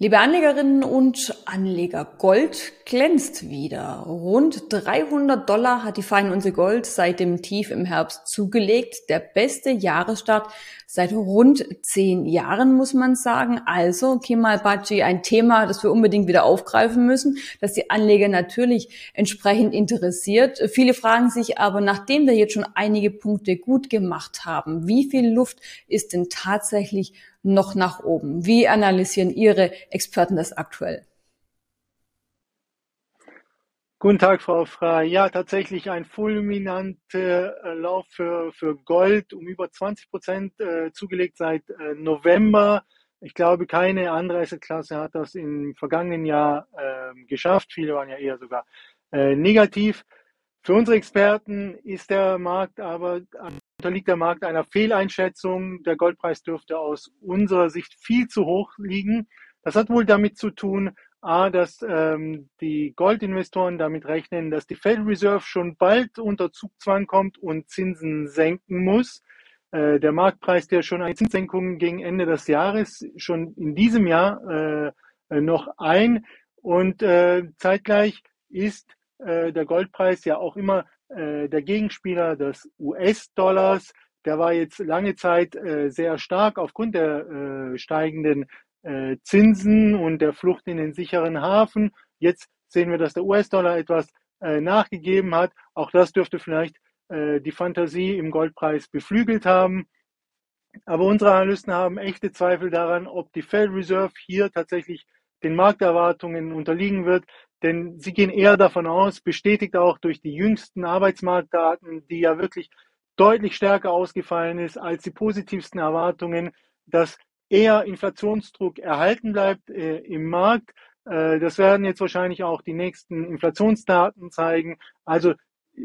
Liebe Anlegerinnen und Anleger, Gold glänzt wieder. Rund 300 Dollar hat die Feinunze Gold seit dem Tief im Herbst zugelegt. Der beste Jahresstart seit rund zehn Jahren, muss man sagen. Also, Kemal Baci, ein Thema, das wir unbedingt wieder aufgreifen müssen, das die Anleger natürlich entsprechend interessiert. Viele fragen sich aber, nachdem wir jetzt schon einige Punkte gut gemacht haben, wie viel Luft ist denn tatsächlich noch nach oben? Wie analysieren Ihre Experten das aktuell? Guten Tag, Frau Frey. Ja, tatsächlich ein fulminanter äh, Lauf für, für Gold, um über 20 Prozent äh, zugelegt seit äh, November. Ich glaube, keine andere Assetklasse hat das im vergangenen Jahr äh, geschafft. Viele waren ja eher sogar äh, negativ. Für unsere Experten ist der Markt aber unterliegt der Markt einer Fehleinschätzung. Der Goldpreis dürfte aus unserer Sicht viel zu hoch liegen. Das hat wohl damit zu tun, A, dass ähm, die Goldinvestoren damit rechnen, dass die Federal Reserve schon bald unter Zugzwang kommt und Zinsen senken muss. Äh, der Markt preist ja schon eine Zinssenkung gegen Ende des Jahres, schon in diesem Jahr äh, noch ein. Und äh, zeitgleich ist äh, der Goldpreis ja auch immer äh, der Gegenspieler des US-Dollars. Der war jetzt lange Zeit äh, sehr stark aufgrund der äh, steigenden äh, Zinsen und der Flucht in den sicheren Hafen. Jetzt sehen wir, dass der US-Dollar etwas äh, nachgegeben hat. Auch das dürfte vielleicht äh, die Fantasie im Goldpreis beflügelt haben. Aber unsere Analysten haben echte Zweifel daran, ob die Federal Reserve hier tatsächlich den Markterwartungen unterliegen wird. Denn sie gehen eher davon aus, bestätigt auch durch die jüngsten Arbeitsmarktdaten, die ja wirklich deutlich stärker ausgefallen ist als die positivsten Erwartungen, dass eher Inflationsdruck erhalten bleibt äh, im Markt. Äh, das werden jetzt wahrscheinlich auch die nächsten Inflationsdaten zeigen. Also,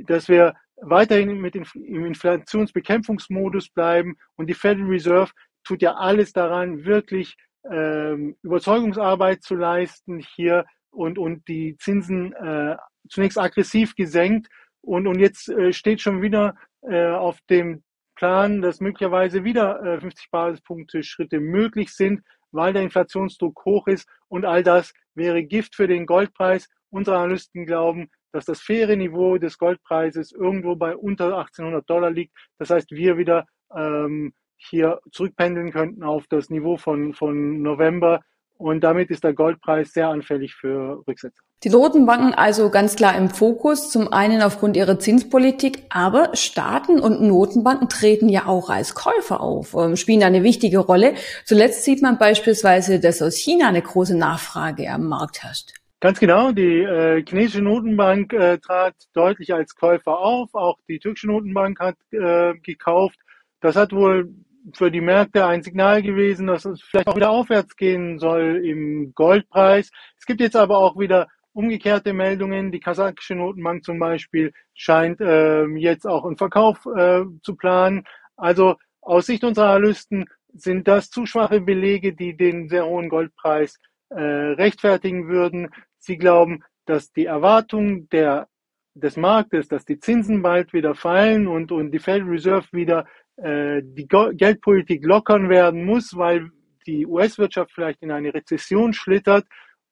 dass wir weiterhin mit dem, im Inflationsbekämpfungsmodus bleiben und die Federal Reserve tut ja alles daran, wirklich ähm, Überzeugungsarbeit zu leisten hier und, und die Zinsen äh, zunächst aggressiv gesenkt und, und jetzt äh, steht schon wieder äh, auf dem Plan, dass möglicherweise wieder äh, 50 Basispunkte Schritte möglich sind, weil der Inflationsdruck hoch ist und all das wäre Gift für den Goldpreis. Unsere Analysten glauben, dass das faire Niveau des Goldpreises irgendwo bei unter 1800 Dollar liegt. Das heißt, wir wieder ähm, hier zurückpendeln könnten auf das Niveau von, von November und damit ist der Goldpreis sehr anfällig für Rücksätze. Die Notenbanken also ganz klar im Fokus, zum einen aufgrund ihrer Zinspolitik, aber Staaten und Notenbanken treten ja auch als Käufer auf, ähm, spielen eine wichtige Rolle. Zuletzt sieht man beispielsweise, dass aus China eine große Nachfrage am Markt herrscht. Ganz genau, die äh, chinesische Notenbank äh, trat deutlich als Käufer auf, auch die türkische Notenbank hat äh, gekauft. Das hat wohl für die Märkte ein Signal gewesen, dass es vielleicht auch wieder aufwärts gehen soll im Goldpreis. Es gibt jetzt aber auch wieder umgekehrte Meldungen. Die kasachische Notenbank zum Beispiel scheint äh, jetzt auch einen Verkauf äh, zu planen. Also aus Sicht unserer Analysten sind das zu schwache Belege, die den sehr hohen Goldpreis äh, rechtfertigen würden. Sie glauben, dass die Erwartung der, des Marktes, dass die Zinsen bald wieder fallen und, und die Federal Reserve wieder die Geldpolitik lockern werden muss, weil die US-Wirtschaft vielleicht in eine Rezession schlittert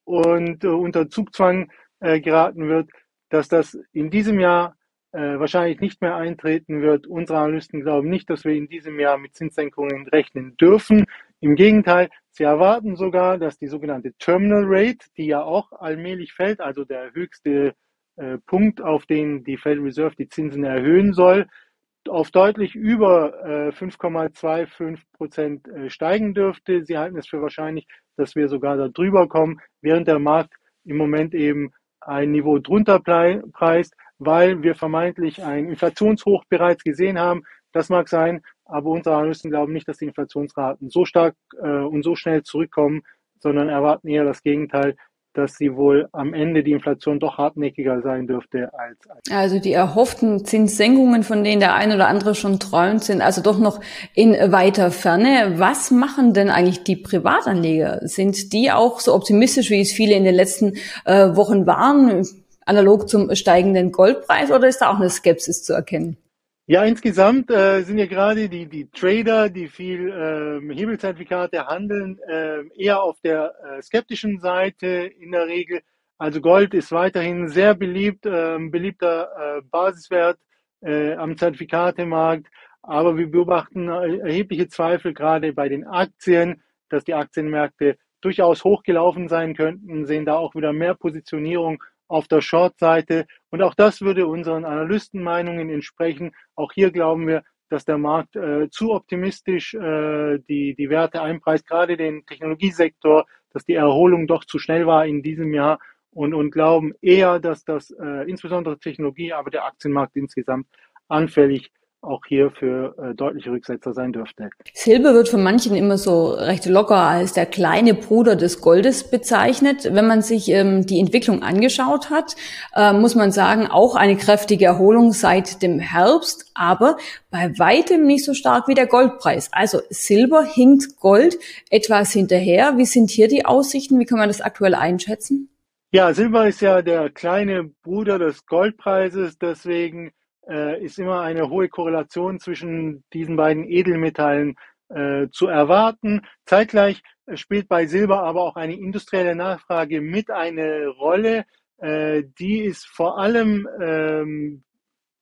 und äh, unter Zugzwang äh, geraten wird, dass das in diesem Jahr äh, wahrscheinlich nicht mehr eintreten wird. Unsere Analysten glauben nicht, dass wir in diesem Jahr mit Zinssenkungen rechnen dürfen. Im Gegenteil, sie erwarten sogar, dass die sogenannte Terminal Rate, die ja auch allmählich fällt, also der höchste äh, Punkt, auf den die Federal Reserve die Zinsen erhöhen soll, auf deutlich über äh, 5,25 Prozent äh, steigen dürfte. Sie halten es für wahrscheinlich, dass wir sogar da drüber kommen, während der Markt im Moment eben ein Niveau drunter preist, weil wir vermeintlich ein Inflationshoch bereits gesehen haben. Das mag sein, aber unsere Analysten glauben nicht, dass die Inflationsraten so stark äh, und so schnell zurückkommen, sondern erwarten eher das Gegenteil, dass sie wohl am Ende die Inflation doch hartnäckiger sein dürfte als. Also die erhofften Zinssenkungen, von denen der ein oder andere schon träumt, sind also doch noch in weiter Ferne. Was machen denn eigentlich die Privatanleger? Sind die auch so optimistisch, wie es viele in den letzten äh, Wochen waren, analog zum steigenden Goldpreis, oder ist da auch eine Skepsis zu erkennen? Ja, insgesamt äh, sind ja gerade die, die Trader, die viel ähm, Hebelzertifikate handeln, äh, eher auf der äh, skeptischen Seite in der Regel. Also Gold ist weiterhin sehr beliebt, äh, beliebter äh, Basiswert äh, am Zertifikatemarkt. Aber wir beobachten erhebliche Zweifel gerade bei den Aktien, dass die Aktienmärkte durchaus hochgelaufen sein könnten, sehen da auch wieder mehr Positionierung auf der Short-Seite. Und auch das würde unseren Analystenmeinungen entsprechen. Auch hier glauben wir, dass der Markt äh, zu optimistisch äh, die, die Werte einpreist, gerade den Technologiesektor, dass die Erholung doch zu schnell war in diesem Jahr und, und glauben eher, dass das äh, insbesondere Technologie, aber der Aktienmarkt insgesamt anfällig auch hier für äh, deutliche Rücksetzer sein dürfte. Silber wird von manchen immer so recht locker als der kleine Bruder des Goldes bezeichnet. Wenn man sich ähm, die Entwicklung angeschaut hat, äh, muss man sagen, auch eine kräftige Erholung seit dem Herbst, aber bei weitem nicht so stark wie der Goldpreis. Also Silber hinkt Gold etwas hinterher. Wie sind hier die Aussichten? Wie kann man das aktuell einschätzen? Ja, Silber ist ja der kleine Bruder des Goldpreises, deswegen ist immer eine hohe Korrelation zwischen diesen beiden Edelmetallen äh, zu erwarten. Zeitgleich spielt bei Silber aber auch eine industrielle Nachfrage mit eine Rolle. Äh, die ist vor allem ähm,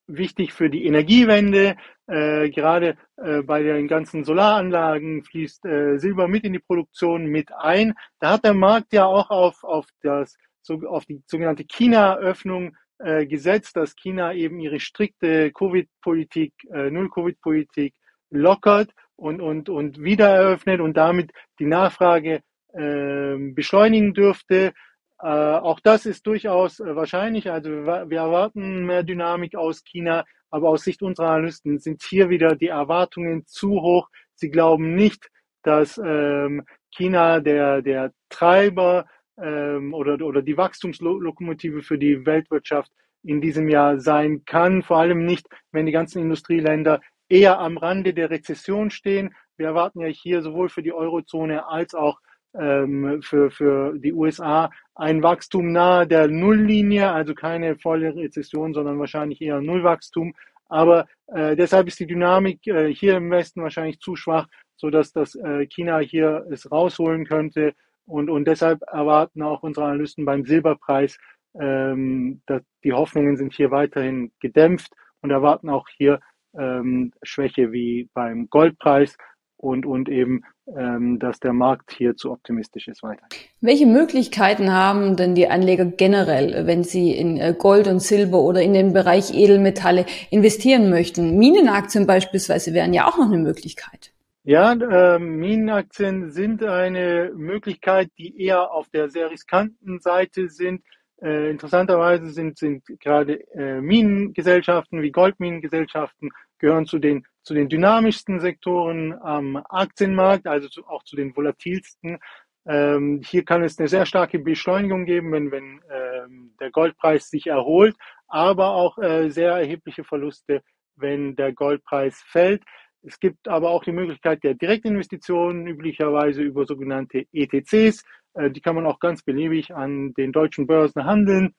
wichtig für die Energiewende. Äh, gerade äh, bei den ganzen Solaranlagen fließt äh, Silber mit in die Produktion mit ein. Da hat der Markt ja auch auf, auf, das, so, auf die sogenannte China-Öffnung äh, gesetzt, dass China eben ihre strikte Covid-Politik, äh, Null-Covid-Politik lockert und, und, und wieder eröffnet und damit die Nachfrage äh, beschleunigen dürfte. Äh, auch das ist durchaus äh, wahrscheinlich. Also wir, wir erwarten mehr Dynamik aus China, aber aus Sicht unserer Analysten sind hier wieder die Erwartungen zu hoch. Sie glauben nicht, dass ähm, China der, der Treiber ähm, oder, oder die Wachstumslokomotive für die Weltwirtschaft in diesem Jahr sein kann. Vor allem nicht, wenn die ganzen Industrieländer eher am Rande der Rezession stehen. Wir erwarten ja hier sowohl für die Eurozone als auch ähm, für, für die USA ein Wachstum nahe der Nulllinie, also keine volle Rezession, sondern wahrscheinlich eher Nullwachstum. Aber äh, deshalb ist die Dynamik äh, hier im Westen wahrscheinlich zu schwach, sodass das äh, China hier es rausholen könnte und, und deshalb erwarten auch unsere Analysten beim Silberpreis, ähm, dass die Hoffnungen sind hier weiterhin gedämpft und erwarten auch hier ähm, Schwäche wie beim Goldpreis und, und eben, ähm, dass der Markt hier zu optimistisch ist weiter. Welche Möglichkeiten haben denn die Anleger generell, wenn sie in äh, Gold und Silber oder in den Bereich Edelmetalle investieren möchten? Minenaktien beispielsweise wären ja auch noch eine Möglichkeit. Ja, äh, Minenaktien sind eine Möglichkeit, die eher auf der sehr riskanten Seite sind. Äh, interessanterweise sind, sind gerade äh, Minengesellschaften wie Goldminengesellschaften gehören zu den, zu den dynamischsten Sektoren am Aktienmarkt, also zu, auch zu den volatilsten. Ähm, hier kann es eine sehr starke Beschleunigung geben, wenn, wenn ähm, der Goldpreis sich erholt, aber auch äh, sehr erhebliche Verluste, wenn der Goldpreis fällt. Es gibt aber auch die Möglichkeit der Direktinvestitionen, üblicherweise über sogenannte ETCs. Äh, die kann man auch ganz beliebig an den deutschen Börsen handeln,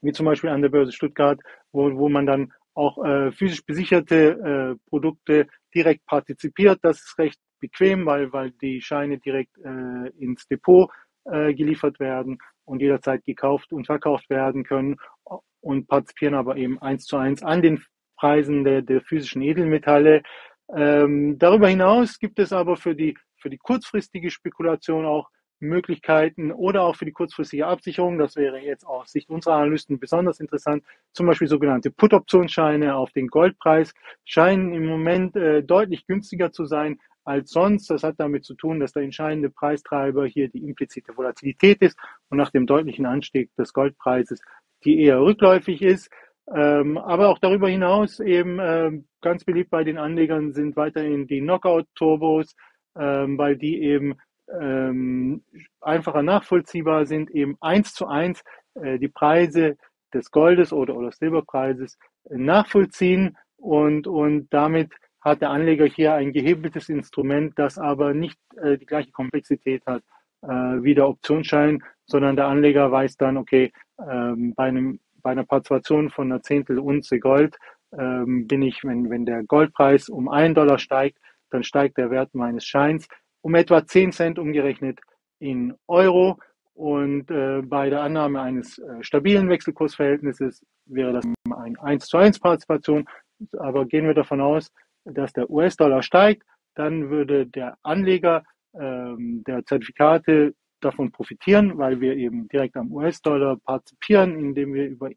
wie zum Beispiel an der Börse Stuttgart, wo, wo man dann auch äh, physisch besicherte äh, Produkte direkt partizipiert. Das ist recht bequem, weil, weil die Scheine direkt äh, ins Depot äh, geliefert werden und jederzeit gekauft und verkauft werden können und partizipieren aber eben eins zu eins an den Preisen der, der physischen Edelmetalle. Ähm, darüber hinaus gibt es aber für die, für die kurzfristige Spekulation auch Möglichkeiten oder auch für die kurzfristige Absicherung, das wäre jetzt aus Sicht unserer Analysten besonders interessant, zum Beispiel sogenannte Put-Optionsscheine auf den Goldpreis scheinen im Moment äh, deutlich günstiger zu sein als sonst. Das hat damit zu tun, dass der entscheidende Preistreiber hier die implizite Volatilität ist und nach dem deutlichen Anstieg des Goldpreises die eher rückläufig ist. Ähm, aber auch darüber hinaus eben ähm, ganz beliebt bei den Anlegern sind weiterhin die Knockout-Turbos, ähm, weil die eben ähm, einfacher nachvollziehbar sind, eben eins zu eins äh, die Preise des Goldes oder, oder Silberpreises nachvollziehen. Und, und damit hat der Anleger hier ein gehebeltes Instrument, das aber nicht äh, die gleiche Komplexität hat äh, wie der Optionsschein, sondern der Anleger weiß dann, okay, ähm, bei, einem, bei einer Partizipation von einer Zehntel Unze Gold ähm, bin ich, wenn, wenn der Goldpreis um einen Dollar steigt, dann steigt der Wert meines Scheins um etwa 10 Cent umgerechnet in Euro. Und äh, bei der Annahme eines äh, stabilen Wechselkursverhältnisses wäre das eine 1 zu 1 Partizipation. Aber gehen wir davon aus, dass der US-Dollar steigt, dann würde der Anleger ähm, der Zertifikate davon profitieren, weil wir eben direkt am US-Dollar partizipieren, indem wir über äh,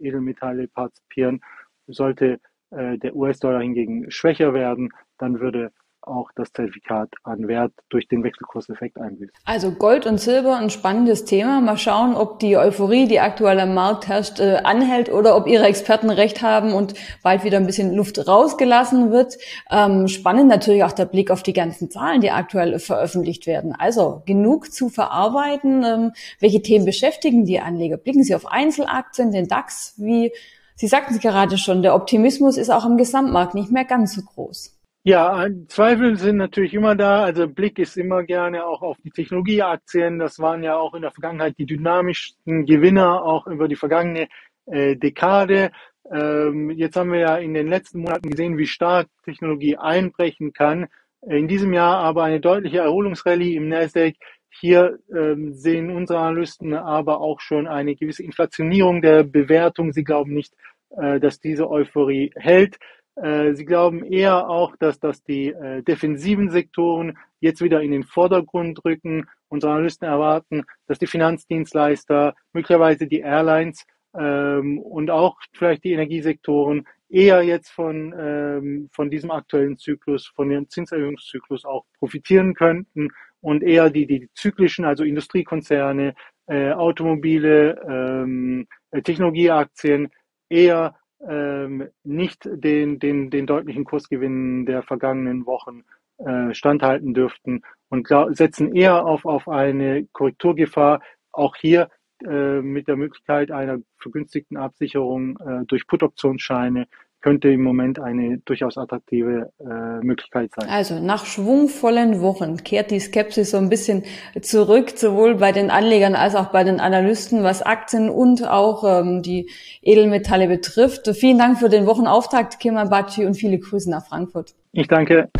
Edelmetalle partizipieren. Sollte äh, der US-Dollar hingegen schwächer werden, dann würde auch das Zertifikat an Wert durch den Wechselkurseffekt einbüßt. Also Gold und Silber ein spannendes Thema. Mal schauen, ob die Euphorie, die aktuell am Markt herrscht, äh, anhält oder ob ihre Experten recht haben und bald wieder ein bisschen Luft rausgelassen wird. Ähm, spannend natürlich auch der Blick auf die ganzen Zahlen, die aktuell veröffentlicht werden. Also genug zu verarbeiten. Ähm, welche Themen beschäftigen die Anleger? Blicken Sie auf Einzelaktien, den DAX? Wie Sie sagten es gerade schon, der Optimismus ist auch im Gesamtmarkt nicht mehr ganz so groß. Ja, Zweifel sind natürlich immer da. Also Blick ist immer gerne auch auf die Technologieaktien. Das waren ja auch in der Vergangenheit die dynamischsten Gewinner, auch über die vergangene äh, Dekade. Ähm, jetzt haben wir ja in den letzten Monaten gesehen, wie stark Technologie einbrechen kann. In diesem Jahr aber eine deutliche Erholungsrallye im Nasdaq. Hier ähm, sehen unsere Analysten aber auch schon eine gewisse Inflationierung der Bewertung. Sie glauben nicht, äh, dass diese Euphorie hält. Äh, sie glauben eher auch, dass, dass die äh, defensiven Sektoren jetzt wieder in den Vordergrund rücken. Unsere Analysten erwarten, dass die Finanzdienstleister, möglicherweise die Airlines ähm, und auch vielleicht die Energiesektoren eher jetzt von, ähm, von diesem aktuellen Zyklus, von dem Zinserhöhungszyklus auch profitieren könnten und eher die, die zyklischen, also Industriekonzerne, äh, Automobile, ähm, Technologieaktien eher ähm, nicht den, den, den deutlichen Kursgewinnen der vergangenen Wochen äh, standhalten dürften und setzen eher auf, auf eine Korrekturgefahr, auch hier äh, mit der Möglichkeit einer vergünstigten Absicherung äh, durch Put-Optionsscheine könnte im Moment eine durchaus attraktive äh, Möglichkeit sein. Also nach schwungvollen Wochen kehrt die Skepsis so ein bisschen zurück, sowohl bei den Anlegern als auch bei den Analysten, was Aktien und auch ähm, die Edelmetalle betrifft. Vielen Dank für den Wochenauftakt, Kemal Baci, und viele Grüße nach Frankfurt. Ich danke.